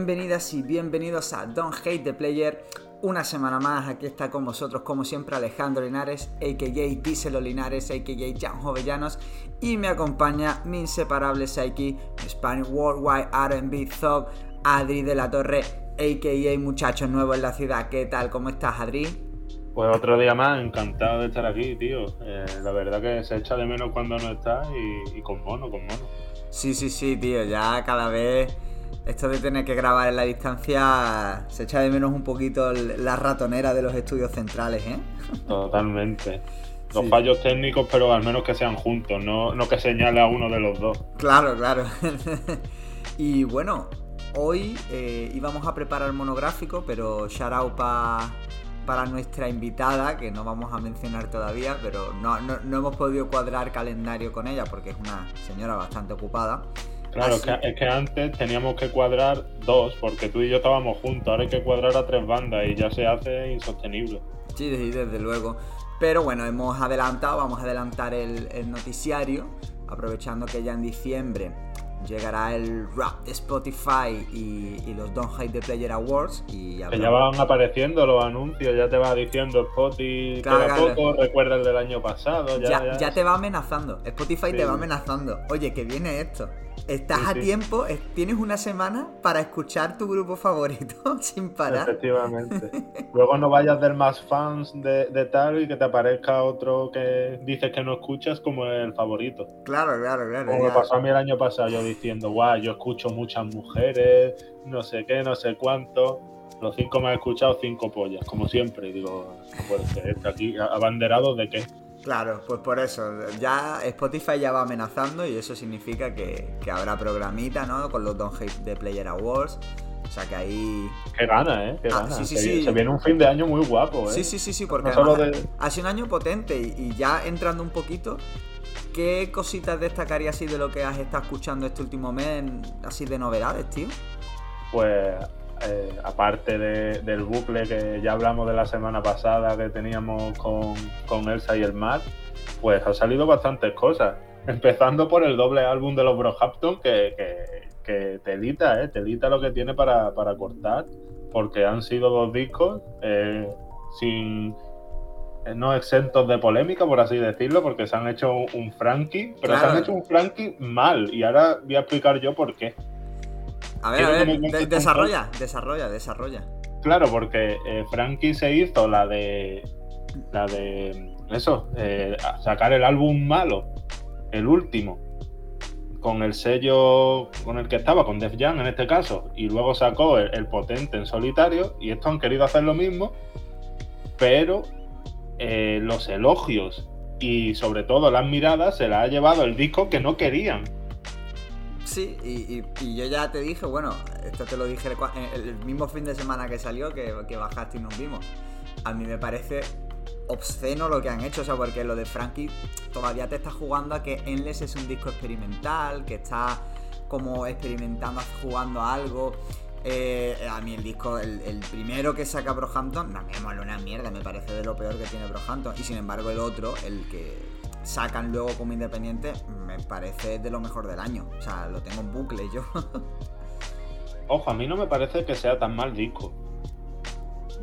Bienvenidas y bienvenidos a Don't Hate the Player. Una semana más, aquí está con vosotros, como siempre, Alejandro Linares, a.k.a. Díselo Linares, a.k.a. Jan Jovellanos, y me acompaña mi inseparable Psyche, Spanish Worldwide R&B Thug, Adri de la Torre, a.k.a. Muchacho Nuevo en la Ciudad. ¿Qué tal? ¿Cómo estás, Adri? Pues otro día más, encantado de estar aquí, tío. Eh, la verdad que se echa de menos cuando no estás y, y con mono, con mono. Sí, sí, sí, tío, ya cada vez esto de tener que grabar en la distancia se echa de menos un poquito la ratonera de los estudios centrales, ¿eh? Totalmente. Los fallos técnicos, pero al menos que sean juntos, no, que señale a uno de los dos. Claro, claro. y bueno, hoy eh, íbamos a preparar el monográfico, pero shout out para nuestra invitada, que no vamos a mencionar todavía, pero no, no hemos podido cuadrar calendario con ella porque es una señora bastante ocupada. Claro, es que, antes teníamos que cuadrar dos, porque tú y yo estábamos juntos, ahora hay que cuadrar a tres bandas y ya se hace insostenible. Sí, desde luego. Pero bueno, hemos adelantado, vamos a adelantar el, el noticiario, aprovechando que ya en diciembre llegará el rap de Spotify y, los Don't Hide the Player Awards. Y que ya van apareciendo los anuncios, ya te va diciendo Spotify, claro, poco, recuerda el del año pasado. Ya, ya, te va amenazando, Spotify te va amenazando. Oye, que viene esto. Estás a tiempo, tienes una semana para escuchar tu grupo favorito sin parar. Efectivamente. Luego no vayas del más fans de, de, tal y que te aparezca otro que dices que no escuchas como el favorito. Claro, claro, claro. Como me pasó a mí el año pasado, yo diciendo, guau, yo escucho muchas mujeres, no sé qué, no sé cuánto. Los cinco me han escuchado cinco pollas, como siempre. Digo, no ser, aquí abanderado de qué. Claro, pues por eso, ya Spotify ya va amenazando y eso significa que, habrá programita, ¿no? Con los Don't Hate the Player Awards. O sea que ahí. Qué gana, ¿eh? Qué ah, gana. Sí, sí, sí. Se viene un fin de año muy guapo, ¿eh? Sí, sí, sí, sí, porque ha sido un año potente y, ya entrando un poquito, ¿qué cositas destacarías así de lo que has estado escuchando este último mes, así de novedades, tío? Pues eh, aparte del bucle que ya hablamos de la semana pasada que teníamos con, Elsa y el Matt, pues han salido bastantes cosas. Empezando por el doble álbum de los Brohampton, que, que, te edita, ¿eh? te edita lo que tiene para, cortar, porque han sido dos discos eh, sin no exentos de polémica, por así decirlo, porque se han hecho un, Frankie, pero se han hecho un Frankie mal, y ahora voy a explicar yo por qué. A ver, a ver, desarrolla, desarrolla, desarrolla. Claro, porque eh, Frankie se hizo la de. La de. Eso, eh, sacar el álbum malo, el último, con el sello con el que estaba, con Def Jam en este caso, y luego sacó el, potente en solitario, y estos han querido hacer lo mismo, pero eh, los elogios y sobre todo las miradas se las ha llevado el disco que no querían. Sí, y, yo ya te dije, bueno, esto te lo dije el, mismo fin de semana que salió, que, bajaste y nos vimos. A mí me parece obsceno lo que han hecho, o sea, porque lo de Frankie todavía te está jugando a que Endless es un disco experimental, que está como experimentando, jugando a algo. Eh, a mí el disco, el, primero que saca Brohampton, no me mola una mierda, me parece de lo peor que tiene Brohampton. Y sin embargo el otro, el que sacan luego como independiente, me parece de lo mejor del año. O sea, lo tengo en bucle yo. Ojo, a mí no me parece que sea tan mal disco.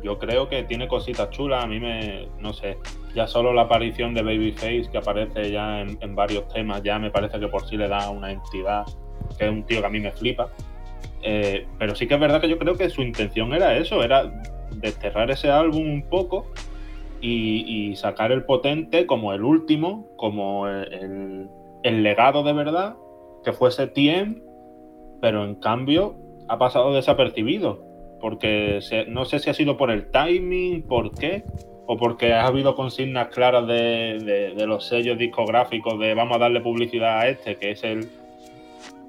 Yo creo que tiene cositas chulas. A mí me, no sé, ya solo la aparición de Babyface, que aparece ya en, varios temas, ya me parece que por sí le da una entidad, que es un tío que a mí me flipa. Eh, pero sí que es verdad que yo creo que su intención era eso, era desterrar ese álbum un poco y, sacar el potente como el último, como el, legado de verdad, que fuese Tiem, pero en cambio ha pasado desapercibido, porque no sé si ha sido por el timing, por qué, o porque ha habido consignas claras de, los sellos discográficos de vamos a darle publicidad a este, que es el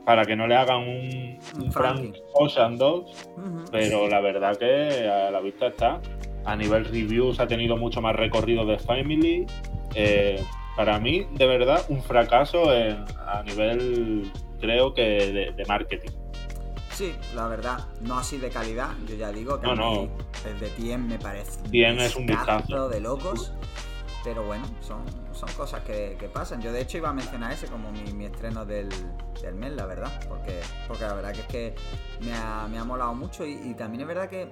para que no le hagan un, un Frank Ocean 2, pero la verdad que a la vista está a nivel reviews ha tenido mucho más recorrido de Family. Eh, para mí, de verdad, un fracaso a nivel, creo que, de, marketing. Sí, la verdad, no así de calidad, yo ya digo que no, no. el de me parece Tien es un vistazo de locos. Pero bueno, son, son cosas que, pasan. Yo de hecho iba a mencionar ese como mi, estreno del, del, mes, la verdad, porque, porque la verdad que es que me ha, me ha molado mucho y, también es verdad que,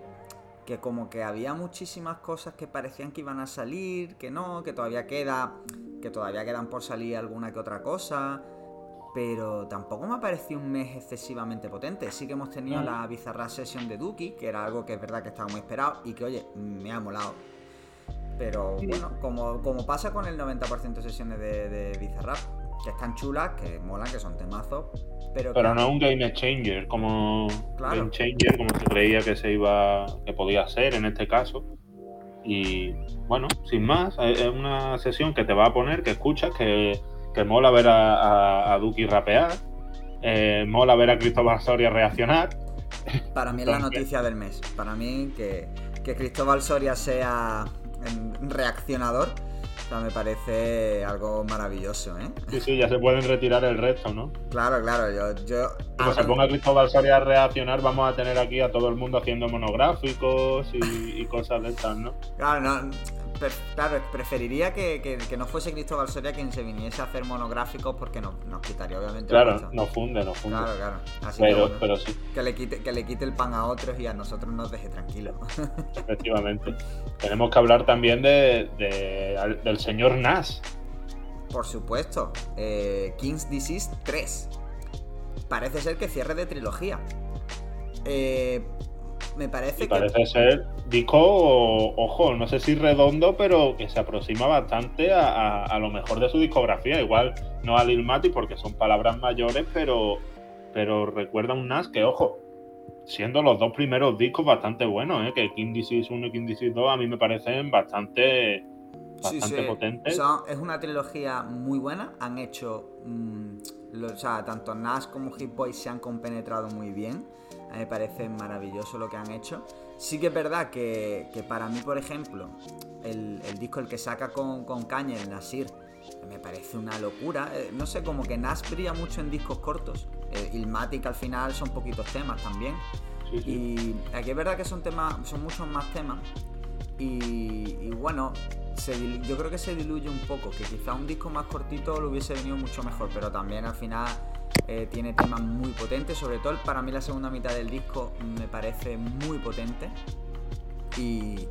que como que había muchísimas cosas que parecían que iban a salir, que no, que todavía queda, que todavía quedan por salir alguna que otra cosa. Pero tampoco me ha parecido un mes excesivamente potente. Sí que hemos tenido la bizarra sesión de Duki, que era algo que es verdad que estaba muy esperado y que, oye, me ha molado pero bueno, como, como pasa con el 90% de sesiones de, de Bizarrap, que están chulas, que molan, que son temazos. Pero, pero no un game changer, como game changer, como se creía que se iba, que podía ser en este caso. Y bueno, sin más, es una sesión que te va a poner, que escuchas, que, que mola ver a, a, Duki rapear, eh, mola ver a Cristóbal Soria reaccionar. Para mí es la noticia del mes. Para mí que, que Cristóbal Soria sea reaccionador. O sea, me parece algo maravilloso, ¿eh? Sí, sí, ya se pueden retirar el resto, ¿no? Claro, claro, yo... yo Como se ponga Cristóbal Soria a reaccionar, vamos a tener aquí a todo el mundo haciendo monográficos y, y cosas de estas, ¿no? Claro, no, claro, preferiría que, no fuese Cristóbal Soria quien se viniese a hacer monográficos porque nos, quitaría obviamente. Claro, no funde, no funde. Claro, claro. Así pero, pero sí. Que le, quite, que le quite el pan a otros y a nosotros nos deje tranquilos. Efectivamente. Tenemos que hablar también de, del señor Nas. Por supuesto. Eh, King's Disease 3. Parece ser que cierre de trilogía. Eh, me parece que. Parece ser disco, ojo, no sé si redondo, pero que se aproxima bastante a, lo mejor de su discografía. Igual no a Lil Mati porque son palabras mayores, pero, pero recuerda un Nas que, ojo, siendo los dos primeros discos bastante buenos, ¿eh? que King Disease 1 y King Disease 2 a mí me parecen bastante, bastante potentes. es una trilogía muy buena, han hecho, mm, o sea, tanto Nas como Hit Boy se han compenetrado muy bien me parece maravilloso lo que han hecho. Sí que es verdad que, para mí, por ejemplo, el, disco el que saca con, con Kanye, el Nasir, me parece una locura. Eh, no sé, como que Nas brilla mucho en discos cortos. Eh, Ilmatic al final son poquitos temas también. Y aquí es verdad que son temas, son muchos más temas. Y, bueno, yo creo que se diluye un poco, que quizá un disco más cortito lo hubiese venido mucho mejor, pero también al final eh, tiene temas muy potentes, sobre todo para mí la segunda mitad del disco me parece muy potente. Y,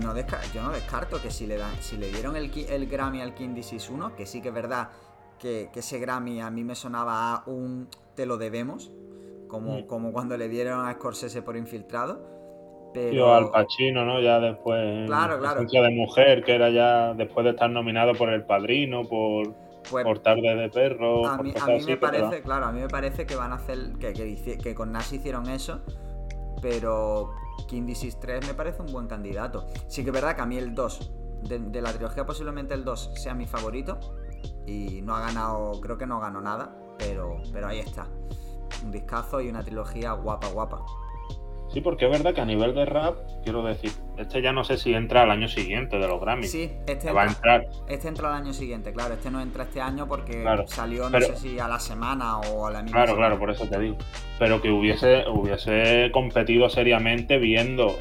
no yo no descarto que si le, dan, si le dieron el, el Grammy al King Disease 1, que sí que es verdad que, ese Grammy a mí me sonaba a un te lo debemos, como, mm. como cuando le dieron a Scorsese por infiltrado. Pero... al Pacino, ¿no? Ya después. Claro, claro. de mujer, que era ya después de estar nominado por El Padrino, por pues, por tarde de perro. A mí, me parece, claro, a mí me parece que van a hacer. Que, que, con Nash hicieron eso. Pero King Disease 3 me parece un buen candidato. Sí que es verdad que a mí el 2, de, la trilogía posiblemente el 2 sea mi favorito. Y no ha ganado, creo que no ganó nada. Pero, pero ahí está. Un discazo y una trilogía guapa, guapa. Sí, porque es verdad que a nivel de rap, quiero decir, este ya no sé si entra al año siguiente de los Grammys. Sí, este va a entrar. Este entra al año siguiente, claro. Este no entra este año porque salió, no sé si a la semana o a la misma. Claro, claro, por eso te digo. Pero que hubiese, hubiese competido seriamente viendo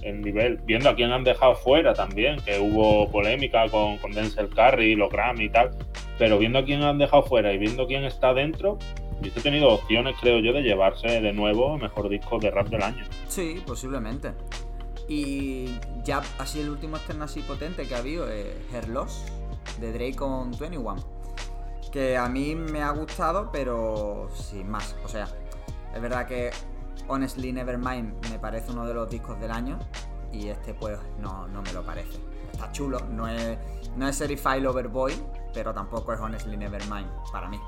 el, nivel, viendo a quién han dejado fuera también, que hubo polémica con, con Denzel Curry, los Grammy y tal. Pero viendo a quién han dejado fuera y viendo quién está dentro, hubiese tenido opciones, creo yo, de llevarse de nuevo mejor disco de rap del año. Sí, posiblemente. Y ya así el último externo así potente que ha habido es Her Loss, de Drake con 21. Que a mí me ha gustado, pero sin más. O sea, es verdad que Honestly Nevermind me parece uno de los discos del año. Y este pues no, no me lo parece. Está chulo, no es, no es Certified Lover Boy, pero tampoco es Honestly Nevermind para mí.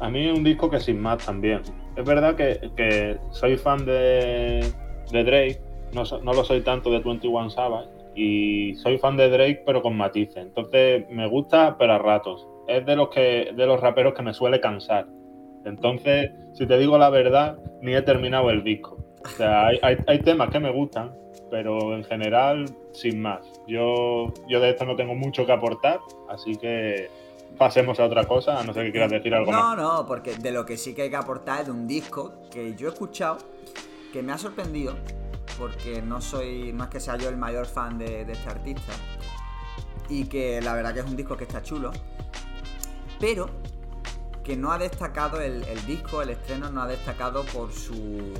A mí un disco que sin más también. Es verdad que, soy fan de, Drake, no, no, lo soy tanto de 21 Savage, y soy fan de Drake pero con matices. Entonces me gusta pero a ratos. Es de los, que, de los raperos que me suele cansar. Entonces, si te digo la verdad, ni he terminado el disco. O sea, hay, hay, temas que me gustan, pero en general, sin más. Yo, yo de esto no tengo mucho que aportar, así que pasemos a otra cosa, a no ser que quieras decir algo más. No, no, porque de lo que sí que hay que aportar es de un disco que yo he escuchado, que me ha sorprendido, porque no soy, más que sea yo el mayor fan de, este artista, y que la verdad que es un disco que está chulo, pero que no ha destacado el, disco, el estreno no ha destacado por su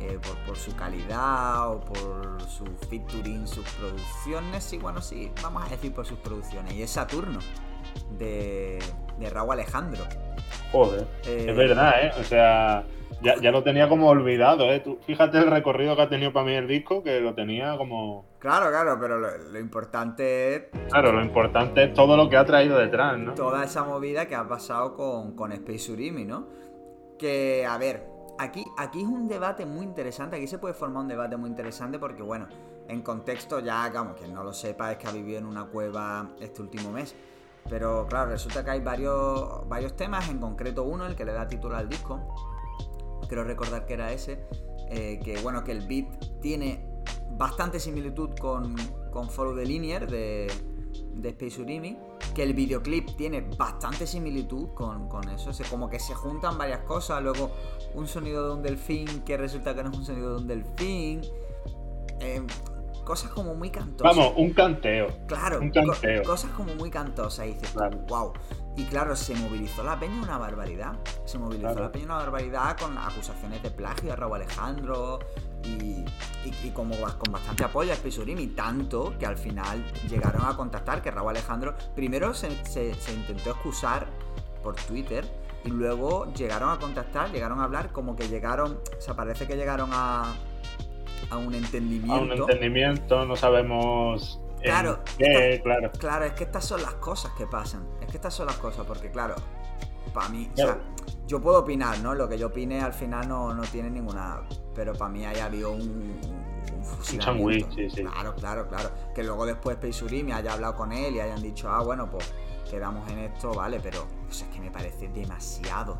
eh, por, su calidad o por su featuring, sus producciones, y bueno, sí, vamos a decir por sus producciones, y es Saturno, de, de Raúl Alejandro. Joder, es verdad, ¿eh? O sea, ya, lo tenía como olvidado, ¿eh? fíjate el recorrido que ha tenido para mí el disco, que lo tenía como... Claro, claro, pero lo, importante es... Claro, lo importante es todo lo que ha traído detrás, ¿no? Toda esa movida que ha pasado con, con Space Urimi, ¿no? Que, a ver, aquí, aquí es un debate muy interesante, aquí se puede formar un debate muy interesante porque, bueno, en contexto ya, vamos, que no lo sepa es que ha vivido en una cueva este último mes. Pero claro, resulta que hay varios, varios temas, en concreto uno, el que le da título al disco, Quiero recordar que era ese, eh, que bueno, que el beat tiene bastante similitud con, con Follow the Linear de, de Space Urimi, que el videoclip tiene bastante similitud con, eso, es como que se juntan varias cosas, luego un sonido de un delfín que resulta que no es un sonido de un delfín, eh, cosas como muy cantosas. Vamos, un canteo. Claro, un canteo. cosas como muy cantosas y dices, wow. Y claro, se movilizó la peña una barbaridad. Se movilizó la peña una barbaridad con acusaciones de plagio a Raúl Alejandro y, y, como, con bastante apoyo a Spisurimi, tanto que al final llegaron a contactar que Raúl Alejandro primero se, intentó excusar por Twitter y luego llegaron a contactar, llegaron a hablar como que llegaron, o sea, parece que llegaron a, a un entendimiento. A un entendimiento, no sabemos Claro, claro. Claro, es que estas son las cosas que pasan. Es que estas son las cosas, porque claro, para mí, o sea, yo puedo opinar, ¿no? Lo que yo opine al final no, no tiene ninguna. Pero para mí haya habido un, un sí, sí. Claro, claro, claro. Que luego después me haya hablado con él y hayan dicho, ah, bueno, pues quedamos en esto, vale, pero es que me parece demasiado.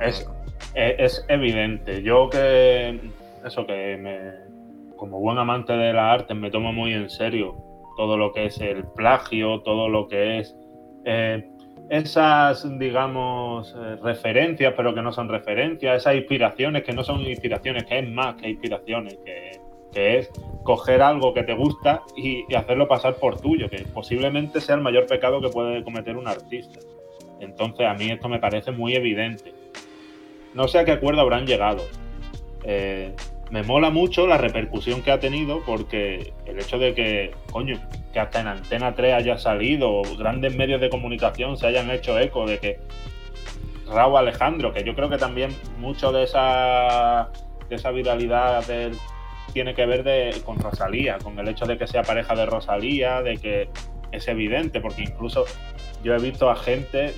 es, es, evidente. Yo que. Eso que me. Como buen amante de la arte me tomo muy en serio todo lo que es el plagio, todo lo que es eh, esas, digamos, eh, referencias, pero que no son referencias, esas inspiraciones que no son inspiraciones, que es más que inspiraciones, que, es coger algo que te gusta y, hacerlo pasar por tuyo, que posiblemente sea el mayor pecado que puede cometer un artista. Entonces a mí esto me parece muy evidente. No sé a qué acuerdo habrán llegado. Eh, me mola mucho la repercusión que ha tenido porque el hecho de que, coño, que hasta en Antena 3 haya salido, grandes medios de comunicación se hayan hecho eco de que Raúl Alejandro, que yo creo que también mucho de esa, de esa viralidad tiene que ver con Rosalía, con el hecho de que sea pareja de Rosalía, de que es evidente, porque incluso yo he visto a gente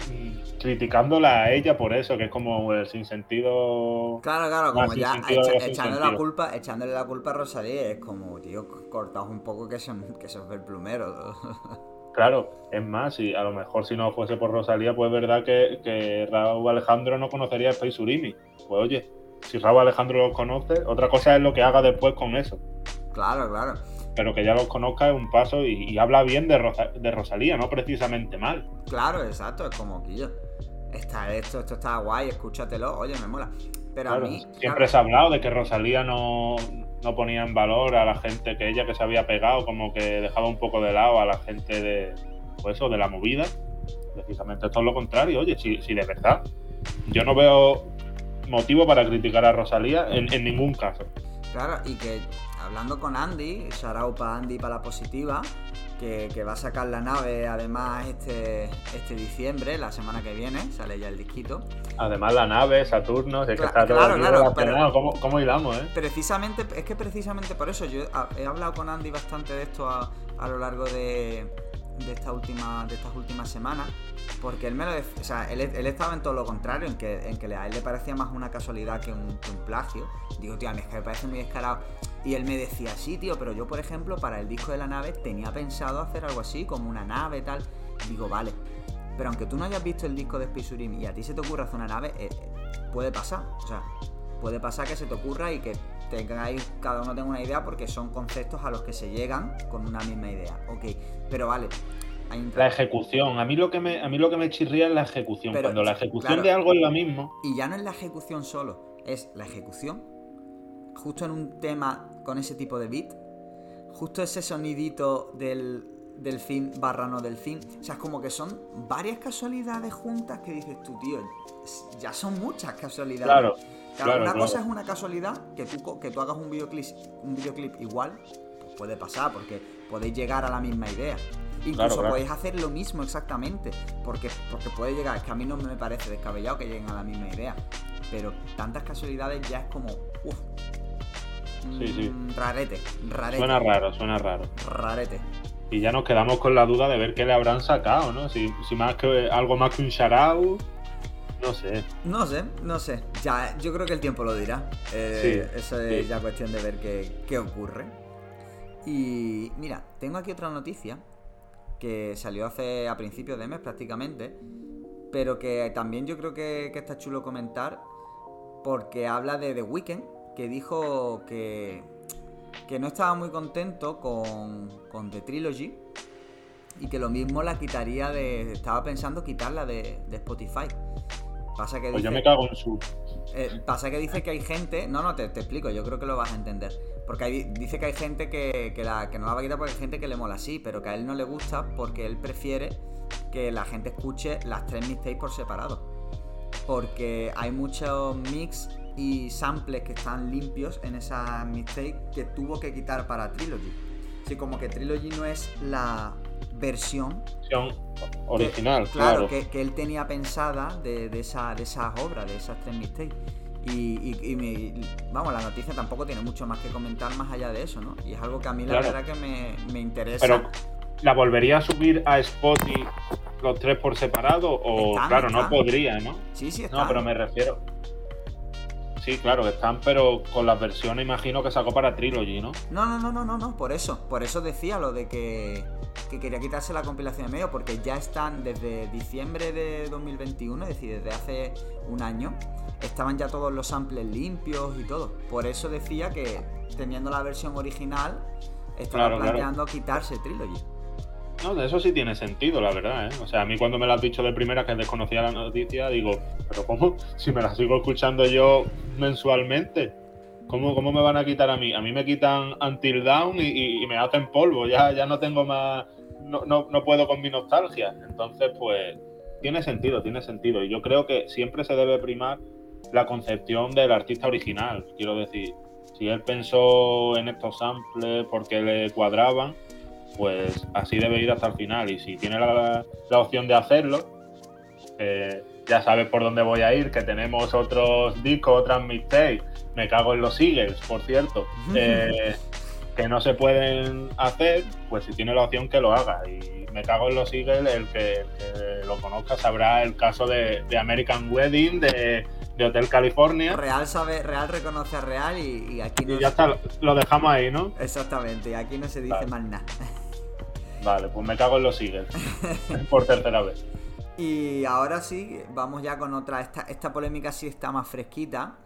criticándola a ella por eso, que es como el sinsentido. Claro, claro, como ya echándole la culpa, echándole la culpa a Rosalía, es como, tío, cortaos un poco que son, que son el plumero. Claro, es más, y a lo mejor si no fuese por Rosalía, pues es verdad que, que Raúl Alejandro no conocería a Space Urimi. Pues oye, si Raúl Alejandro lo conoce, otra cosa es lo que haga después con eso. Claro, claro pero que ya los conozca es un paso y, habla bien de, de, Rosalía, no precisamente mal. Claro, exacto, es como que yo. Está esto, esto está guay, escúchatelo, oye, me mola. Pero a mí. Siempre se ha hablado de que Rosalía no, no, ponía en valor a la gente que ella que se había pegado, como que dejaba un poco de lado a la gente de. Pues eso, de la movida. Precisamente esto es lo contrario, oye, si, si de verdad. Yo no veo motivo para criticar a Rosalía en, en ningún caso. Claro, y que hablando con Andy, Sharau para Andy para la positiva, que, va a sacar la nave además este, este diciembre, la semana que viene, sale ya el disquito. Además la nave, Saturno, es que está todo claro, claro, ¿Cómo, hilamos, eh? Precisamente, es que precisamente por eso yo he hablado con Andy bastante de esto a, lo largo de, de, de estas últimas semanas, porque él me lo o sea, él, estaba en todo lo contrario, en que, en que a él le parecía más una casualidad que un, plagio. Digo, tío, a mí es que me parece muy descarado y él me decía, sí, tío, pero yo, por ejemplo, para el disco de la nave tenía pensado hacer algo así, como una nave tal. Digo, vale. Pero aunque tú no hayas visto el disco de Space y a ti se te ocurra hacer una nave, eh, puede pasar. O sea, puede pasar que se te ocurra y que tengáis, cada uno tenga una idea porque son conceptos a los que se llegan con una misma idea. Ok, pero vale. La ejecución, a mí lo que me, a mí lo que me chirría es la ejecución. Cuando la ejecución de algo es lo mismo. Y ya no es la ejecución solo, es la ejecución justo en un tema con ese tipo de beat, justo ese sonidito del, delfín barra no delfín. O sea, es como que son varias casualidades juntas que dices tú, tío, ya son muchas casualidades. Claro. Claro, una cosa es una casualidad, que tú, que tú hagas un videoclip, un videoclip igual, pues puede pasar, porque podéis llegar a la misma idea. Incluso podéis hacer lo mismo exactamente, porque, porque puede llegar, es que a mí no me parece descabellado que lleguen a la misma idea, pero tantas casualidades ya es como, uff, sí, sí. Mm, rarete, rarete. Suena raro, suena raro. Rarete. Y ya nos quedamos con la duda de ver qué le habrán sacado, ¿no? Si, si más que algo más que un sharau no sé. No sé, no sé. Ya, yo creo que el tiempo lo dirá. Eh, eso es ya cuestión de ver qué, ocurre. Y mira, tengo aquí otra noticia que salió hace a principios de mes prácticamente, pero que también yo creo que, está chulo comentar porque habla de The Weeknd, que dijo que, que no estaba muy contento con, con The Trilogy y que lo mismo la quitaría de... Estaba pensando quitarla de, de Spotify. Pasa que pues yo me cago en su. Eh, pasa que dice que hay gente. No, no, te, explico, yo creo que lo vas a entender. Porque dice que hay gente que, la, que no la va a quitar porque hay gente que le mola así, pero que a él no le gusta porque él prefiere que la gente escuche las tres mixtapes por separado. Porque hay muchos mix y samples que están limpios en esa mixtape que tuvo que quitar para Trilogy. Así como que Trilogy no es la versión original, claro. Que, él tenía pensada de, esa, de esas obras, de esas tres mistakes. Y, vamos, la noticia tampoco tiene mucho más que comentar más allá de eso, ¿no? Y es algo que a mí la verdad que me, interesa. Pero, ¿la volvería a subir a Spotify los tres por separado? O, claro, no podría, ¿no? Sí, sí, está. No, pero me refiero. Sí, claro, están, pero con las versiones imagino que sacó para Trilogy, ¿no? No, no, no, no, no, no, por eso. Por eso decía lo de que que quería quitarse la compilación de medio porque ya están desde diciembre de 2021, es decir, desde hace un año, estaban ya todos los samples limpios y todo. Por eso decía que teniendo la versión original, estaba planteando quitarse Trilogy. No, eso sí tiene sentido, la verdad, ¿eh? O sea, a mí cuando me lo has dicho de primera que desconocía la noticia, digo, pero ¿cómo? Si me la sigo escuchando yo mensualmente ¿Cómo, ¿Cómo, me van a quitar a mí? A mí me quitan Until Down y, me hacen polvo, ya, ya no tengo más, no, no, no, puedo con mi nostalgia. Entonces, pues, tiene sentido, tiene sentido. Y yo creo que siempre se debe primar la concepción del artista original. Quiero decir, si él pensó en estos samples porque le cuadraban, pues así debe ir hasta el final. Y si tiene la, la opción de hacerlo, eh, ya sabes por dónde voy a ir, que tenemos otros discos, otras mixtapes, me cago en los Eagles, por cierto, eh, que no se pueden hacer, pues si tiene la opción que lo haga. Y me cago en los Eagles, el que, lo conozca sabrá el caso de, American Wedding, de, Hotel California. Real sabe, Real reconoce a Real y, aquí no Y ya está, lo dejamos ahí, ¿no? Exactamente, y aquí no se dice más nada. Vale, pues me cago en los Eagles, por tercera vez. Y ahora sí, vamos ya con otra. Esta, esta polémica sí está más fresquita.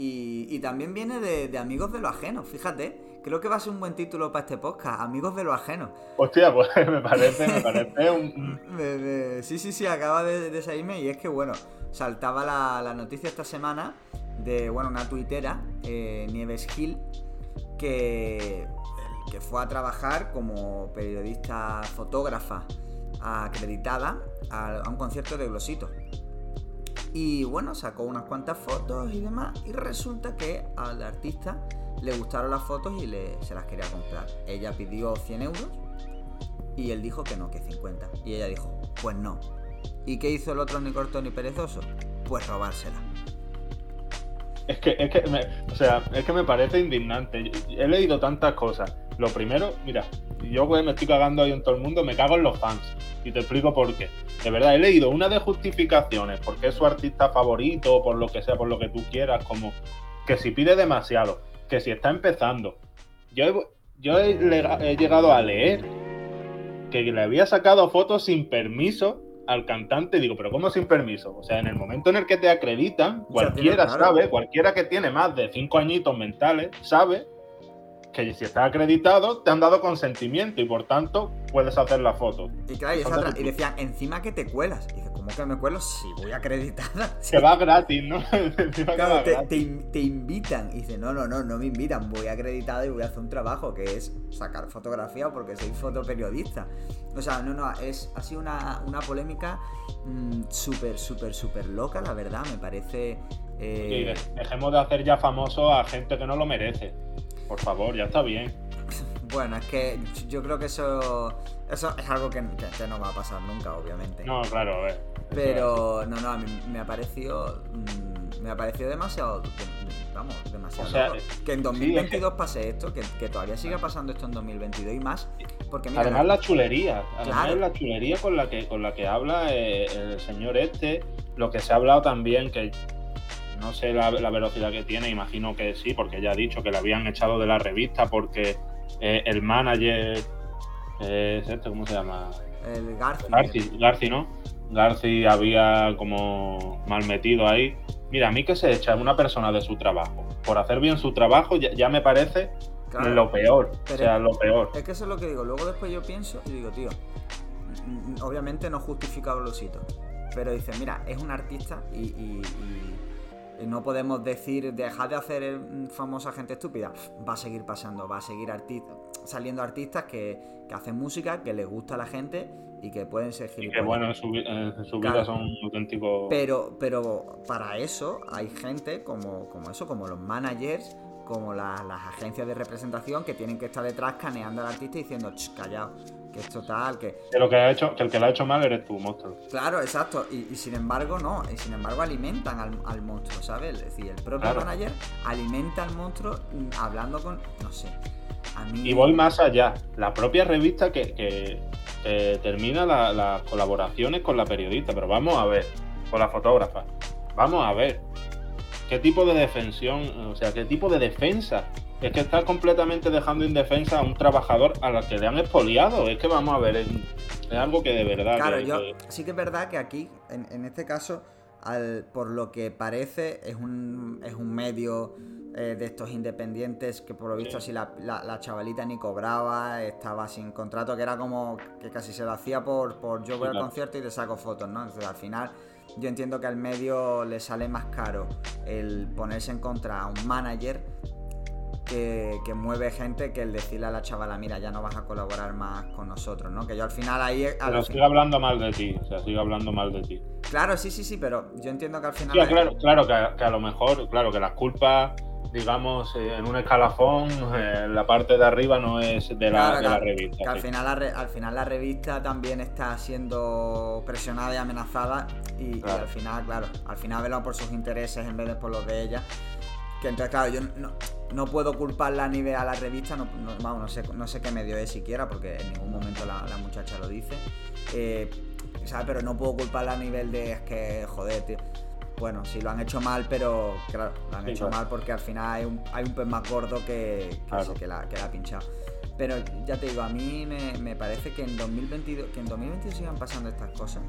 Y, también viene de, Amigos de lo Ajeno, fíjate. Creo que va a ser un buen título para este podcast, Amigos de lo Ajeno. Hostia, pues me parece, me parece un... sí, sí, sí, acaba de, salirme y es que, bueno, saltaba la, noticia esta semana de, bueno, una tuitera, eh, Nieves Gil, que, que fue a trabajar como periodista fotógrafa acreditada a, un concierto de Glosito. Y bueno, sacó unas cuantas fotos y demás. Y resulta que al artista le gustaron las fotos y le, se las quería comprar. Ella pidió 100 euros y él dijo que no, que 50. Y ella dijo, pues no. ¿Y qué hizo el otro ni corto ni perezoso? Pues robársela. Es que, es que, o sea, es que me parece indignante. He leído tantas cosas. Lo primero, mira, yo pues, me estoy cagando ahí en todo el mundo, me cago en los fans. Y te explico por qué. De verdad, he leído una de justificaciones, porque es su artista favorito, por lo que sea, por lo que tú quieras, como que si pide demasiado, que si está empezando. Yo he, yo he, he llegado a leer que le había sacado fotos sin permiso al cantante, digo, pero ¿cómo sin permiso? O sea, en el momento en el que te acreditan, cualquiera sabe, cualquiera que tiene más de cinco añitos mentales, sabe que si está acreditado, te han dado consentimiento y por tanto puedes hacer la foto. Y claro, y, decían, encima que te cuelas. Y dices, ¿cómo ¿cómo que me cuelo? Si voy acreditada. Se va gratis, ¿no? claro, te, te, te, invitan. Y dice, no, no, no, no me invitan, voy acreditada y voy a hacer un trabajo que es sacar fotografía porque soy fotoperiodista. O sea, no, no, es, ha sido una, una polémica mm, súper, súper, súper loca, la verdad, me parece... Eh... dejemos de hacer ya famoso a gente que no lo merece. Por favor, ya está bien. Bueno, es que yo creo que eso, eso es algo que, no va a pasar nunca, obviamente. No, claro, a ver. Pero no, no, a mí me ha parecido. Mm, me ha parecido demasiado. Vamos, demasiado. O sea, que en 2022 pase esto, que, todavía siga pasando esto en 2022 y más. Porque mira, además la chulería, además la chulería con la que con la que habla eh, el señor este, lo que se ha hablado también que no sé la, la, velocidad que tiene, imagino que sí, porque ya ha dicho que le habían echado de la revista porque eh, el manager eh, es este, ¿cómo se llama? El Garci. Garci, Garci, ¿no? Garci había como mal metido ahí. Mira, a mí que se echa una persona de su trabajo por hacer bien su trabajo ya, me parece lo peor. o sea, lo peor. Es que eso es lo que digo. Luego después yo pienso y digo, tío, mm, mm, obviamente no justificado los hitos. Pero dice, mira, es un artista y no podemos decir, dejad de hacer famosa gente estúpida. Va a seguir pasando, va a seguir saliendo artistas que, hacen música, que les gusta a la gente y que pueden ser Y que bueno, en su, vida son auténticos. Pero, pero para eso hay gente como, como eso, como los managers como las agencias de representación que tienen que estar detrás caneando al artista y diciendo, callado, que es total, que... Que, lo que, ha hecho, que el que lo ha hecho mal eres tú, monstruo. Claro, exacto, y, sin embargo no, y sin embargo alimentan al, monstruo, ¿sabes? Es decir, el propio manager alimenta al monstruo hablando con, no sé, a mí... Y voy más allá, la propia revista que, termina las colaboraciones con la periodista, pero vamos a ver, con la fotógrafa, vamos a ver, ¿Qué tipo de defensión, o sea, qué tipo de defensa? Es que está completamente dejando indefensa a un trabajador a la que le han expoliado. Es que vamos a ver, es, algo que de verdad. Claro, yo sí que es verdad que aquí, en, este caso, al, por lo que parece, es un, es un medio eh, de estos independientes que por lo visto así la, la, chavalita ni cobraba, estaba sin contrato, que era como que casi se lo hacía por, por yo voy al concierto y te saco fotos, ¿no? Entonces al final yo entiendo que al medio le sale más caro el ponerse en contra a un manager que, mueve gente que el decirle a la chavala, mira, ya no vas a colaborar más con nosotros, ¿no? Que yo al final ahí... pero sigue hablando mal de ti, o sea, sigue hablando mal de ti. Claro, sí, sí, sí, pero yo entiendo que al final... claro, claro que, que, a lo mejor, claro, que las culpas digamos, eh, en un escalafón, eh, la parte de arriba no es de la, revista. al, final la al final la revista también está siendo presionada y amenazada y, al final, claro, al final vela por sus intereses en vez de por los de ella. Que entonces, claro, yo no, puedo culparla a nivel a la revista, no, vamos, no, sé, no sé qué medio es siquiera, porque en ningún momento la, muchacha lo dice. Eh, ¿sabes? Pero no puedo culparla a nivel de, es que, joder, tío bueno, sí lo han hecho mal, pero claro, lo han hecho mal porque al final hay un, hay un pez más gordo que, que, la, ha pinchado. Pero ya te digo, a mí me, parece que en 2022, que en 2022 sigan pasando estas cosas.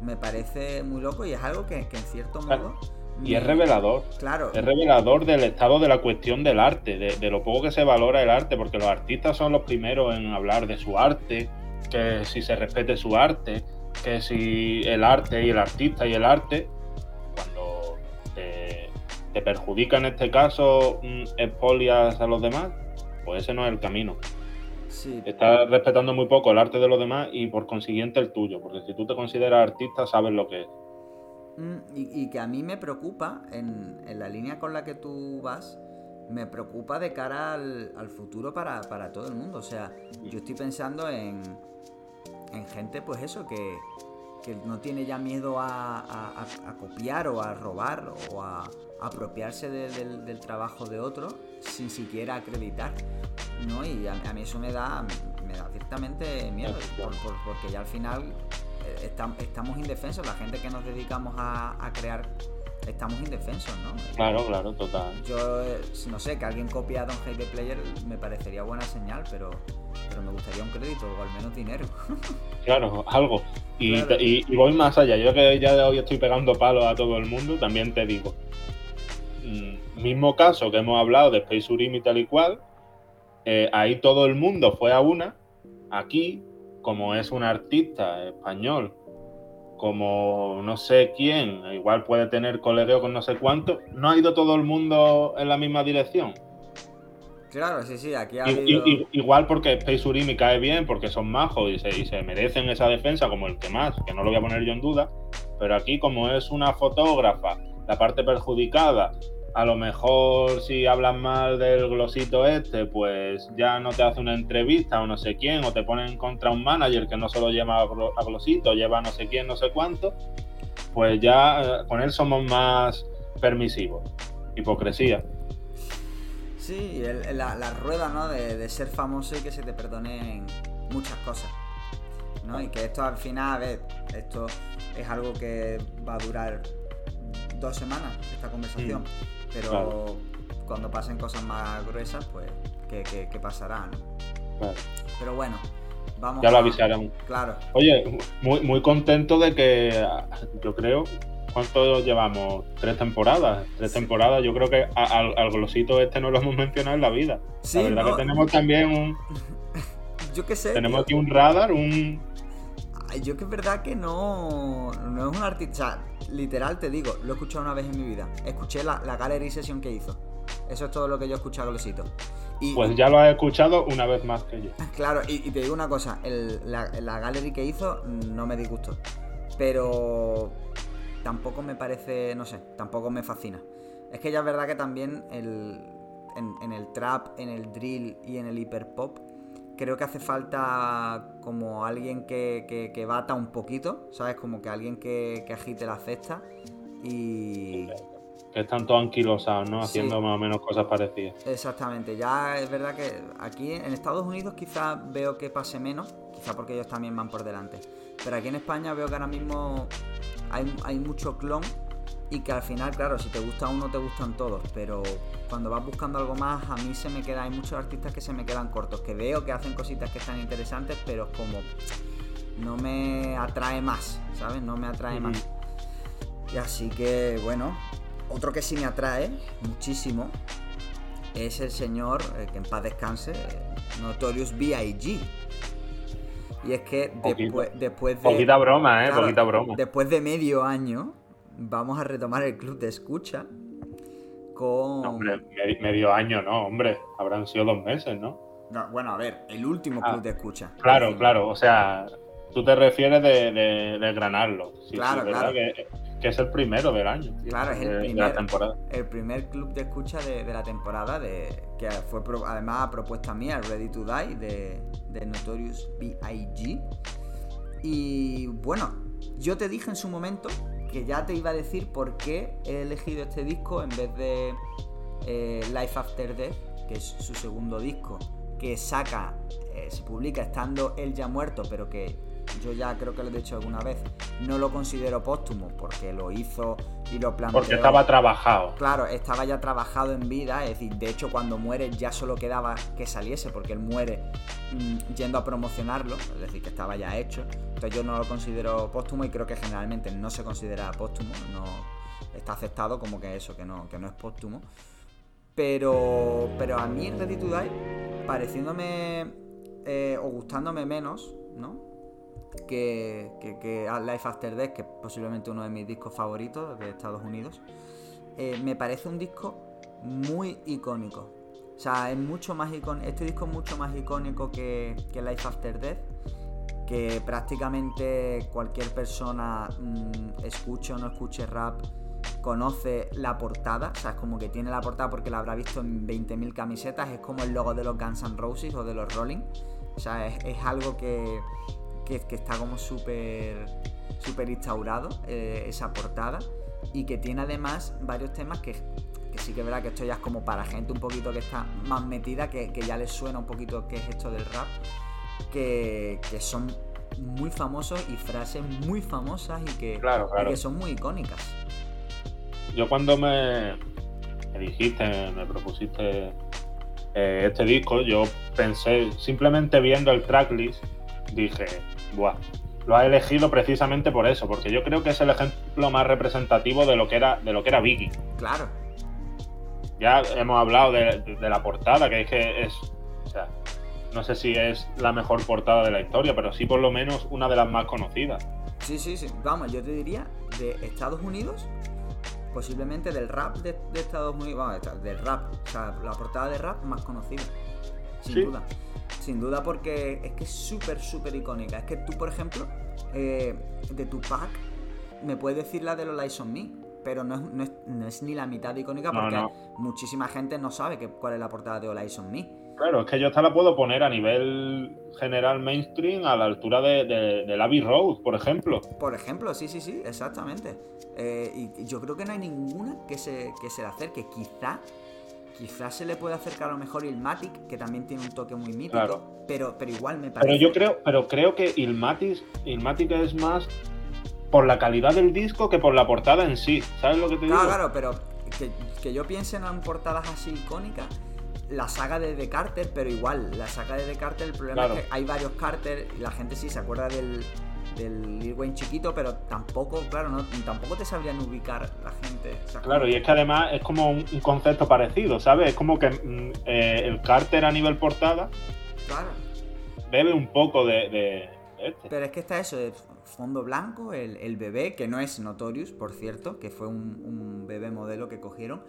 Me parece muy loco y es algo que, en cierto modo. Y es revelador. Claro. Es revelador del estado de la cuestión del arte, de, de, lo poco que se valora el arte, porque los artistas son los primeros en hablar de su arte, que si se respete su arte, que si el arte y el artista y el arte, te perjudica en este caso, mm, expolias a los demás, pues ese no es el camino. Sí. Estás respetando muy poco el arte de los demás y por consiguiente el tuyo, porque si tú te consideras artista sabes lo que es. Mm, y, que a mí me preocupa, en, la línea con la que tú vas, me preocupa de cara al, futuro para, todo el mundo. O sea, yo estoy pensando en, en gente, pues eso, que, que no tiene ya miedo a, copiar o a robar o a apropiarse del, trabajo de otro sin siquiera acreditar. ¿no? Y a, mí eso me da, me da ciertamente miedo, porque ya al final estamos indefensos, la gente que nos dedicamos a, crear estamos indefensos, ¿no? Claro, claro, total. Yo eh, no sé, que alguien copia a Don Hate Player me parecería buena señal, pero, pero me gustaría un crédito o al menos dinero. claro, algo. Y, voy más allá. Yo que ya de hoy estoy pegando palos a todo el mundo, también te digo. Mm, mismo caso que hemos hablado de Space Urim y tal y cual. Eh, ahí todo el mundo fue a una. Aquí, como es un artista español como no sé quién, igual puede tener colegueo con no sé cuánto, no ha ido todo el mundo en la misma dirección. Claro, sí, sí, aquí ha igual porque Space Urimi cae bien, porque son majos y se, y se, merecen esa defensa como el que más, que no lo voy a poner yo en duda, pero aquí como es una fotógrafa, la parte perjudicada, a lo mejor si hablas mal del glosito este, pues ya no te hace una entrevista o no sé quién, o te ponen contra un manager que no solo lleva a glosito, lleva no sé quién, no sé cuánto, pues ya eh, con él somos más permisivos. Hipocresía. Sí, la, rueda, ¿no? De, ser famoso y que se te perdonen muchas cosas. ¿no? Y que esto al final, a ver, esto es algo que va a durar dos semanas, esta conversación. Mm. Pero cuando pasen cosas más gruesas, pues, ¿qué, pasará, no? Pero bueno, vamos. Ya lo avisarán. Claro. Oye, muy, muy contento de que, yo creo, ¿cuánto llevamos? Tres temporadas. Tres temporadas. Yo creo que al, glosito este no lo hemos mencionado en la vida. Sí, la verdad que tenemos también un. yo qué sé. Tenemos aquí un radar, un. Yo que es verdad que no, no es un artista literal te digo, lo he escuchado una vez en mi vida. Escuché la, la gallery session que hizo. Eso es todo lo que yo he escuchado, Glosito. Y, pues ya lo has escuchado una vez más que yo. Claro, y, te digo una cosa, la, la gallery que hizo no me disgustó. Pero tampoco me parece, no sé, tampoco me fascina. Es que ya es verdad que también el, en, en, el trap, en el drill y en el hiperpop creo que hace falta como alguien que, que, bata un poquito, ¿sabes? Como que alguien que, agite la cesta y... Que están todos anquilosados, ¿no? Haciendo más o menos cosas parecidas. Exactamente, ya es verdad que aquí en Estados Unidos quizás veo que pase menos, quizás porque ellos también van por delante. Pero aquí en España veo que ahora mismo hay, hay mucho clon y que al final, claro, si te gusta uno, te gustan todos, pero cuando vas buscando algo más, a mí se me queda, hay muchos artistas que se me quedan cortos, que veo que hacen cositas que están interesantes, pero como no me atrae más, ¿sabes? No me atrae más. Y así que, bueno, otro que sí me atrae muchísimo es el señor, eh, que en paz descanse, Notorious B.I.G. Y es que después, después de. Poquita broma, ¿eh? poquita broma. Después de medio año, vamos a retomar el club de escucha con... hombre, medio año no, hombre, habrán sido dos meses, ¿no? bueno, a ver, el último club ah, de escucha. Claro, claro, o sea, tú te refieres de, de, granarlo. claro, claro. Que, es el primero del año. Claro, es el primer, temporada. el primer club de escucha de, la temporada, de, que fue además a propuesta mía, Ready to Die, de, de Notorious B.I.G. Y bueno, yo te dije en su momento que ya te iba a decir por qué he elegido este disco en vez de eh, Life After Death, que es su segundo disco, que saca, eh, se publica estando él ya muerto, pero que yo ya creo que lo he dicho alguna vez, no lo considero póstumo porque lo hizo y lo planteó. Porque estaba trabajado. Claro, estaba ya trabajado en vida, es decir, de hecho cuando muere ya solo quedaba que saliese porque él muere mm, yendo a promocionarlo, es decir, que estaba ya hecho. Entonces yo no lo considero póstumo y creo que generalmente no se considera póstumo, no está aceptado como que eso, que no, que no es póstumo. Pero, pero a mí Ready to Die, pareciéndome eh, o gustándome menos, ¿no? Que, que, Life After Death, que es posiblemente uno de mis discos favoritos de Estados Unidos, eh, me parece un disco muy icónico. O sea, es mucho más icónico. Este disco es mucho más icónico que, Life After Death. Que prácticamente cualquier persona mm, escuche o no escuche rap conoce la portada. O sea, es como que tiene la portada porque la habrá visto en 20.000 camisetas. Es como el logo de los Guns N' Roses o de los Rolling. O sea, es algo que, que, está como súper super instaurado eh, esa portada y que tiene además varios temas que, sí que es verdad que esto ya es como para gente un poquito que está más metida, que, ya les suena un poquito qué es esto del rap, que, son muy famosos y frases muy famosas y que, que son muy icónicas. Yo cuando me, dijiste, me propusiste eh, este disco, yo pensé, simplemente viendo el tracklist, dije, Buah. Lo ha elegido precisamente por eso, porque yo creo que es el ejemplo más representativo de lo que era, de lo que era Vicky. Claro. Ya hemos hablado de, la portada, que es que es. O sea, no sé si es la mejor portada de la historia, pero sí por lo menos una de las más conocidas. Sí, sí, sí. Vamos, yo te diría de Estados Unidos, posiblemente del rap de, Estados Unidos, vamos, del rap, o sea, la portada de rap más conocida, sin duda. Sin duda porque es que es súper, súper icónica. Es que tú, por ejemplo, eh, de Tupac, me puedes decir la de los Lies on Me, pero no es, ni la mitad icónica porque muchísima gente no sabe que, cuál es la portada de All Eyes on Me. Claro, es que yo esta la puedo poner a nivel general mainstream a la altura de, de, Abbey Road, por ejemplo. Por ejemplo, sí, sí, sí, exactamente. Eh, y, yo creo que no hay ninguna que se, que se le acerque. Quizá, quizá se le puede acercar a lo mejor Ilmatic, que también tiene un toque muy mítico, pero, pero igual me parece. Pero yo creo, pero creo que Ilmatic, Ilmatic es más por la calidad del disco que por la portada en sí. ¿Sabes lo que te digo? Claro, pero que, yo piense en portadas así icónicas, la saga de The Carter, pero igual, la saga de The Carter, el problema es que hay varios Carter y la gente sí se acuerda del, del Lil Wayne chiquito, pero tampoco, claro, no, tampoco te sabrían ubicar la gente. claro, y es que además es como un, concepto parecido, ¿sabes? Es como que mm, eh, el Carter a nivel portada claro. bebe un poco de, este. Pero es que está eso, fondo blanco, el, bebé, que no es Notorious, por cierto, que fue un, bebé modelo que cogieron.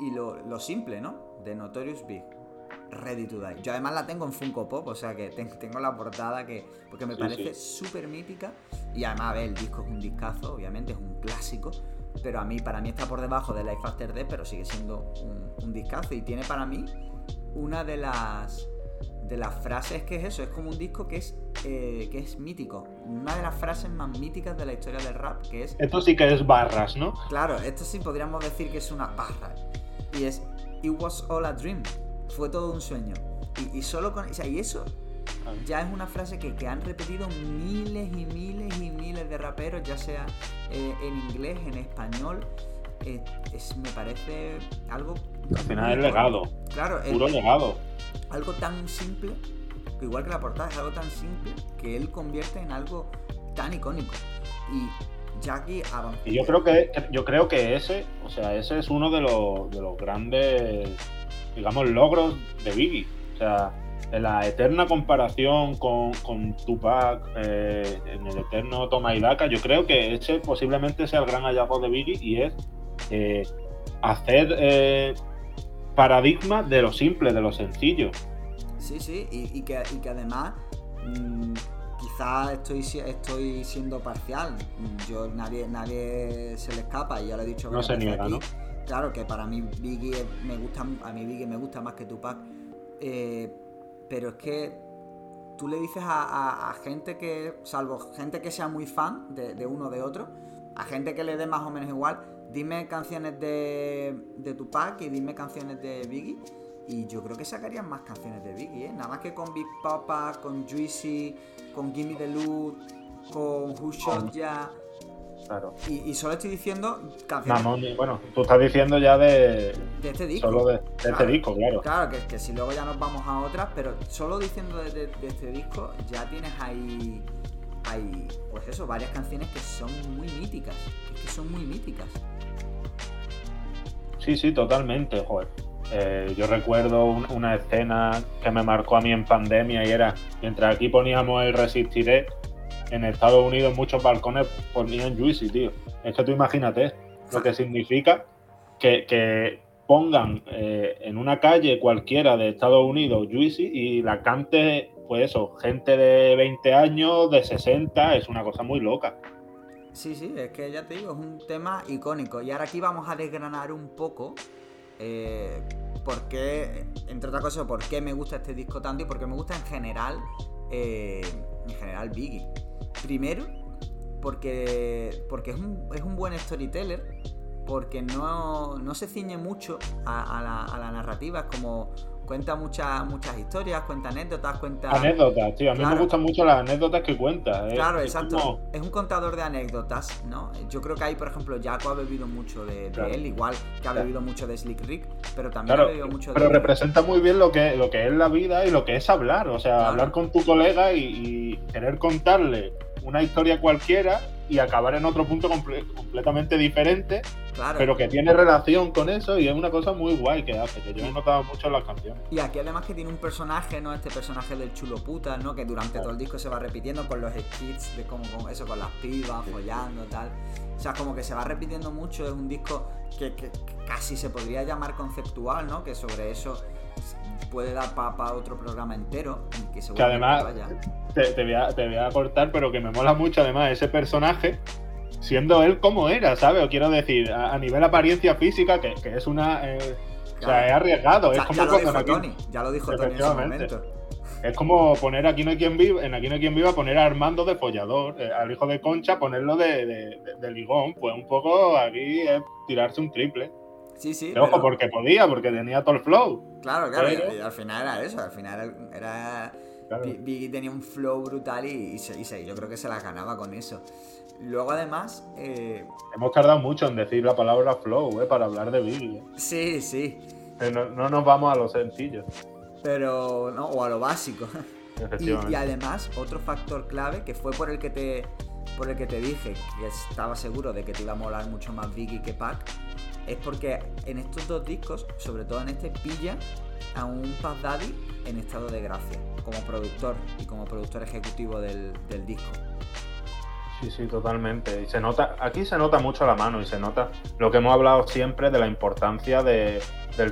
Y, lo, simple, ¿no? De Notorious Big. Ready to Die. Yo además la tengo en Funko Pop, o sea que tengo la portada que. Porque me parece súper mítica. Y además, a ver, el disco es un discazo, obviamente, es un clásico. Pero a mí, para mí está por debajo de Life After Death, pero sigue siendo un, un discazo. Y tiene para mí una de las de las frases que es eso, es como un disco que es, eh, que es mítico. Una de las frases más míticas de la historia del rap, que es... Esto sí que es barras, ¿no? Claro, esto sí podríamos decir que es una barra. Y es, It was all a dream. Fue todo un sueño. Y, solo con... O sea, y eso ah. ya es una frase que, han repetido miles y miles y miles de raperos, ya sea eh, en inglés, en español. Eh, es, me parece algo... Al final es legado. Claro, puro legado algo tan simple, igual que la portada es algo tan simple, que él convierte en algo tan icónico. Y Jackie avanza. Y yo creo que yo creo que ese, o sea, ese es uno de los, de los grandes, digamos, logros de Biggie. O sea, en la eterna comparación con, con Tupac, eh, en el eterno Toma y Daca, yo creo que ese posiblemente sea el gran hallazgo de Biggie y es eh, hacer eh, paradigma de lo simple, de lo sencillo. Sí, sí, y, que, además mm, quizás estoy, estoy siendo parcial. Yo nadie, nadie se le escapa y ya lo he dicho. No se niega, ¿no? Claro que para mí Biggie me gusta, a mí Biggie me gusta más que Tupac. Eh, pero es que tú le dices a, gente que, salvo gente que sea muy fan de, uno de otro, a gente que le dé más o menos igual, dime canciones de, de Tupac y dime canciones de Biggie. Y yo creo que sacarían más canciones de Biggie, ¿eh? Nada más que con Big Papa, con Juicy, con Gimme the Loot, con Who Shot Ya. Claro. Y, solo estoy diciendo canciones. bueno, tú estás diciendo ya de. De este disco. Solo de, este disco, claro. Claro, que, que, si luego ya nos vamos a otras, pero solo diciendo de, de este disco ya tienes ahí. Hay, pues eso, varias canciones que son muy míticas. Que son muy míticas. Sí, sí, totalmente, joder. Eh, yo recuerdo una escena que me marcó a mí en pandemia y era, mientras aquí poníamos el Resistiré, en Estados Unidos muchos balcones ponían Juicy, tío. Es que tú imagínate lo que significa que, pongan eh, en una calle cualquiera de Estados Unidos Juicy y la cante, pues eso, gente de 20 años, de 60, es una cosa muy loca. Sí, sí, es que ya te digo, es un tema icónico. Y ahora aquí vamos a desgranar un poco eh, por qué, entre otras cosas, por qué me gusta este disco tanto y por qué me gusta en general, eh, en general Biggie. Primero, porque, porque es, un, es un buen storyteller, porque no, no se ciñe mucho a, la, a la narrativa, como cuenta muchas muchas historias, cuenta anécdotas, cuenta... Anécdotas, tío, a mí me gustan mucho las anécdotas que cuenta. ¿eh? Claro, exacto. Es un contador de anécdotas, ¿no? Yo creo que ahí, por ejemplo, Jaco ha bebido mucho de, él, igual que ha bebido mucho de Slick Rick, pero también ha bebido mucho de... Pero representa muy bien lo que, lo que es la vida y lo que es hablar, o sea, hablar con tu colega y, querer contarle una historia cualquiera y acabar en otro punto completamente diferente, pero que tiene relación con eso y es una cosa muy guay que hace, que yo he notado mucho en las canciones. Y aquí además que tiene un personaje, ¿no? Este personaje del chulo puta, ¿no? Que durante todo el disco se va repitiendo con los skits de como con eso, con las pibas, follando, tal. O sea, como que se va repitiendo mucho, es un disco que, casi se podría llamar conceptual, ¿no? Que sobre eso puede dar para otro programa entero. Que, que además, te, voy a, te, voy a, cortar, pero que me mola mucho además ese personaje, siendo él como era, ¿sabes? O quiero decir, a, nivel apariencia física, que, es una... Eh, o sea, es arriesgado. es como ya lo dijo Tony, ya lo dijo Tony en ese momento. Es como poner aquí no hay quien viva, en aquí no hay quien viva, poner a Armando de follador, eh, al hijo de Concha ponerlo de, de, ligón, pues un poco aquí es tirarse un triple. Sí, sí. Ojo, porque podía, porque tenía todo el flow. Claro, claro, y, al final era eso, al final era... Biggie tenía un flow brutal y, y, yo creo que se la ganaba con eso. Luego además... Eh, Hemos tardado mucho en decir la palabra flow, eh, para hablar de Biggie. Eh. Sí, sí. No, no, nos vamos a lo sencillo. Pero, no, o a lo básico. Y, además, otro factor clave que fue por el que te por el que te dije que estaba seguro de que te iba a molar mucho más Biggie que Pac, es porque en estos dos discos, sobre todo en este, pilla a un Puff Daddy en estado de gracia, como productor y como productor ejecutivo del, disco. Sí, sí, totalmente. Y se nota, aquí se nota mucho la mano y se nota lo que hemos hablado siempre de la importancia del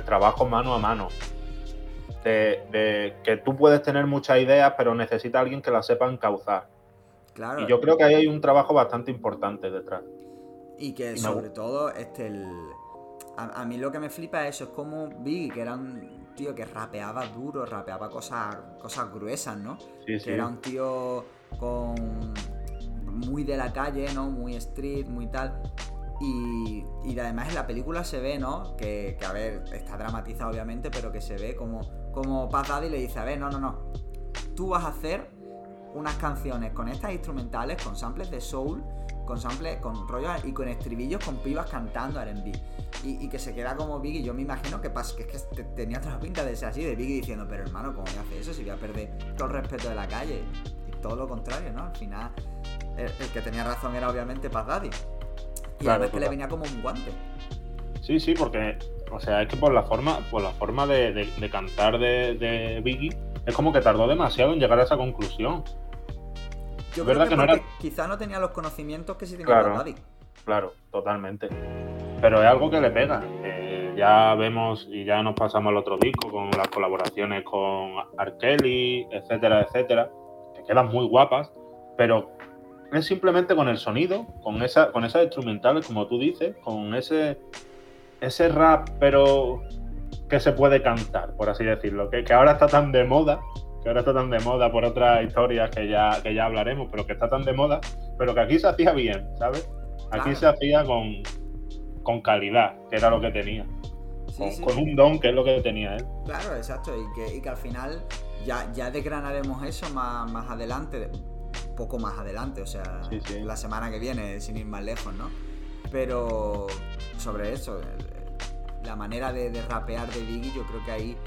trabajo mano a mano. De, que tú puedes tener muchas ideas, pero necesita alguien que las sepa encauzar. Claro. Y yo creo que ahí hay un trabajo bastante importante detrás. Y que sobre todo, este, el, a, mí lo que me flipa es eso, es como Biggie, que era un tío que rapeaba duro, rapeaba cosas, cosas gruesas, ¿no? que era un tío con muy de la calle, ¿no? Muy street, muy tal. Y, y, además en la película se ve, ¿no? Que, que, a ver, está dramatizado obviamente, pero que se ve como, como Paz Daddy le dice, a ver, no, no, no. Tú vas a hacer unas canciones con estas instrumentales, con samples de soul, con samples, con rollos y con estribillos con pibas cantando R&B. Y, que se queda como Biggie, yo me imagino que, que es que tenía otra pinta de ser así, de Biggie diciendo, pero hermano, ¿cómo me hace eso si voy a perder todo el respeto de la calle? Y todo lo contrario, ¿no? Al final, el, que tenía razón era obviamente Paz Daddy. Y claro, además que le venía como un guante. Sí, sí, porque, o sea, es que por la forma, por la forma de, cantar de, Biggie, es como que tardó demasiado en llegar a esa conclusión. Yo creo que, no quizá no tenía los conocimientos que sí tenía claro, Daddy. Claro, totalmente. Pero es algo que le pega. Eh, ya vemos y ya nos pasamos al otro disco con las colaboraciones con Arkeli, etcétera, etcétera, que quedan muy guapas, pero es simplemente con el sonido, con, esa, con esas instrumentales, como tú dices, con ese, ese rap, pero que se puede cantar, por así decirlo, que, que ahora está tan de moda, que ahora está tan de moda por otras historias que ya, que ya hablaremos, pero que está tan de moda, pero que aquí se hacía bien, ¿sabes? Aquí se hacía con, con calidad, que era lo que tenía. con, un don, que es lo que tenía él. Claro, exacto, y que, y que al final ya, ya desgranaremos eso más, más adelante, poco más adelante, o sea, la semana que viene, sin ir más lejos, ¿no? Pero sobre eso, la manera de, rapear de Biggie, yo creo que ahí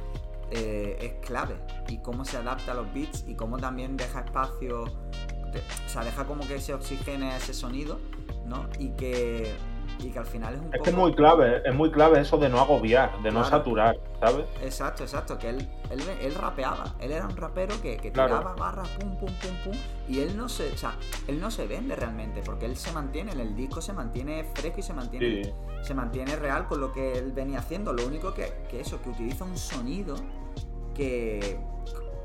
eh, es clave. Y cómo se adapta a los beats y cómo también deja espacio, o sea, deja como que se oxigene ese sonido, ¿no? Y que y que al final es un es que es muy clave, es muy clave eso de no agobiar, de no saturar, ¿sabes? Exacto, exacto, que él, él, rapeaba, él era un rapero que, que tiraba barras, pum, pum, pum, pum, y él no se, o sea, él no se vende realmente, porque él se mantiene, en el disco se mantiene fresco y se mantiene, se mantiene real con lo que él venía haciendo, lo único que, que eso, que utiliza un sonido que,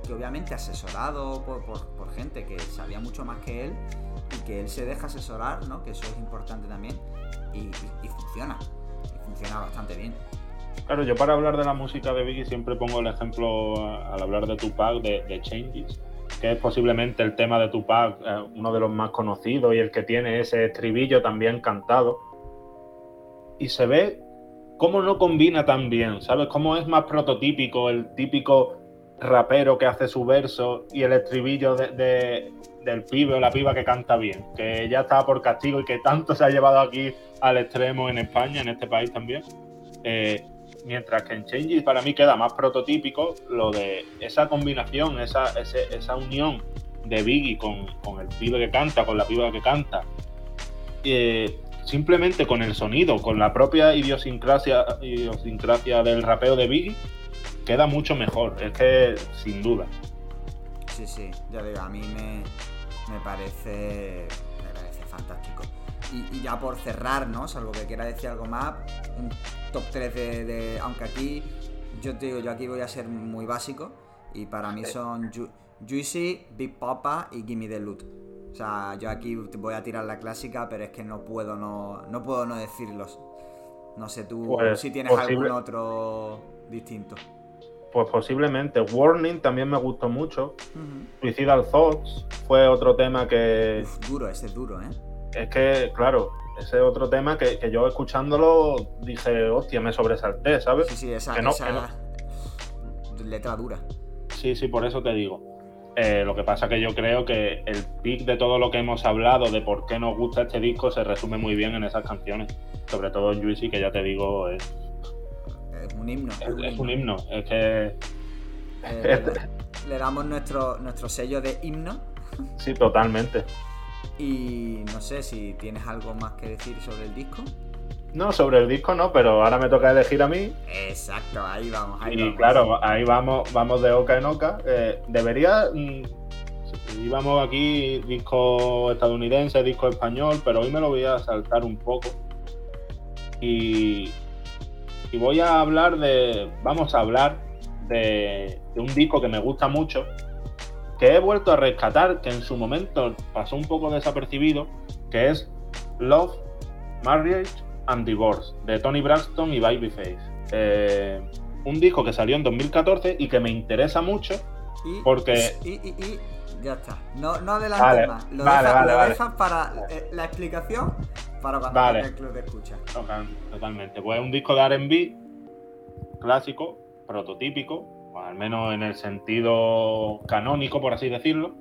que obviamente asesorado por, por gente que sabía mucho más que él, y que él se deja asesorar, ¿no? Que eso es importante también y, funciona. Y funciona bastante bien. Claro, yo para hablar de la música de Biggie siempre pongo el ejemplo al hablar de Tupac de, de Changes, que es posiblemente el tema de Tupac, eh, uno de los más conocidos y el que tiene ese estribillo también cantado. Y se ve cómo no combina tan bien, ¿sabes? Cómo es más prototípico el típico rapero que hace su verso y el estribillo de, del pibe o la piba que canta bien, que ya estaba por castigo y que tanto se ha llevado aquí al extremo en España, en este país también. Eh, mientras que en Changes para mí queda más prototípico lo de esa combinación, esa, esa unión de Biggie con, el pibe que canta, con la piba que canta, eh, simplemente con el sonido, con la propia idiosincrasia, idiosincrasia del rapeo de Biggie, queda mucho mejor. Es que, sin duda. Sí, sí, ya digo, a mí me, me parece, me parece fantástico. Y, ya por cerrar, ¿no? Salvo que quiera decir algo más, un top 3 de, Aunque aquí, yo te digo, yo aquí voy a ser muy básico. Y para mí son Juicy, Big Papa y Gimme the Loot. O sea, yo aquí voy a tirar la clásica, pero es que no puedo no, no puedo no decirlos. No sé tú pues, si tienes algún otro distinto. Pues posiblemente. Warning también me gustó mucho. Suicidal Thoughts fue otro tema que. duro, ese es duro, ¿eh? Es que, claro, ese es otro tema que, yo escuchándolo dije, hostia, me sobresalté, ¿sabes? Sí, sí, esa, letra dura. Sí, sí, por eso te digo. Eh, lo que pasa que yo creo que el pic de todo lo que hemos hablado de por qué nos gusta este disco se resume muy bien en esas canciones. Sobre todo en Juicy, que ya te digo, es. un himno. Es, un, himno. Es que. Eh, le, damos nuestro, nuestro sello de himno. Sí, totalmente. Y no sé si tienes algo más que decir sobre el disco. No, sobre el disco no, pero ahora me toca elegir a mí. Exacto, ahí vamos. Ahí y claro, ahí vamos, vamos de oca en oca. Eh, debería. Mm, íbamos aquí disco estadounidense, disco español, pero hoy me lo voy a saltar un poco. Y, y voy a hablar de. Vamos a hablar de, de un disco que me gusta mucho, que he vuelto a rescatar, que en su momento pasó un poco desapercibido, que es Love, Marriage and Divorce, de Tony Braxton y Babyface. Eh, un disco que salió en 2014 y que me interesa mucho porque... Y, y, ya está. No, no adelantes más. Lo, dejas, para eh, la explicación para cuando el club de escucha. Totalmente. Pues es un disco de RB clásico, prototípico, al menos en el sentido canónico, por así decirlo,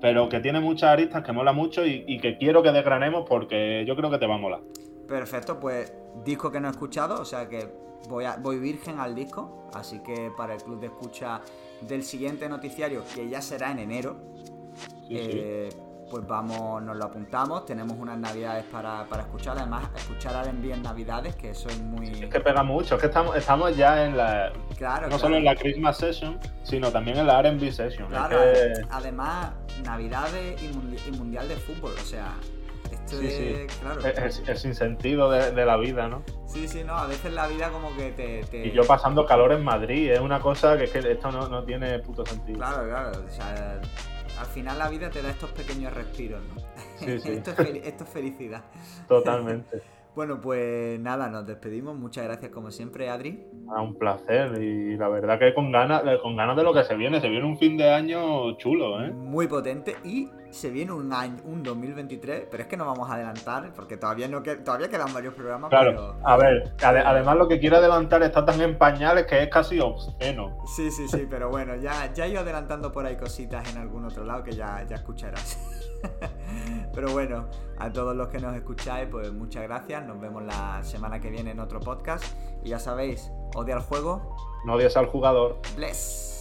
pero que tiene muchas aristas que mola mucho y, y que quiero que desgranemos porque yo creo que te va a molar. Perfecto, pues disco que no he escuchado, o sea que voy, a, voy virgen al disco, así que para el club de escucha del siguiente noticiario, que ya será en enero, eh, pues vamos, nos lo apuntamos, tenemos unas navidades para, escuchar, además escuchar R&B en navidades, que eso es muy... es que pega mucho, es que estamos, estamos ya en la... Claro, no solo en la Christmas Session, sino también en la R&B Session. Claro, además navidades y mundial de fútbol, o sea, sí, sí. claro. Es, el sinsentido de, de, la vida, ¿no? Sí, sí, no, a veces la vida como que te, Y yo pasando calor en Madrid, es una cosa que es que esto no, no tiene puto sentido. Claro, claro, o sea, al final la vida te da estos pequeños respiros, ¿no? Sí, sí. esto, es esto es felicidad. Totalmente. Bueno, pues nada, nos despedimos. Muchas gracias como siempre, Adri. Ah, un placer y la verdad que con ganas, con ganas de lo que se viene. Se viene un fin de año chulo, ¿eh? Muy potente y se viene un año, un 2023, pero es que no vamos a adelantar porque todavía no todavía quedan varios programas. Claro, a ver, además lo que quiero adelantar está tan en pañales que es casi obsceno. Sí, sí, sí, pero bueno, ya, ya he adelantando por ahí cositas en algún otro lado que ya, ya escucharás. Pero bueno, a todos los que nos escucháis, pues muchas gracias. Nos vemos la semana que viene en otro podcast. Y ya sabéis, odia al juego. No odias al jugador. Bless.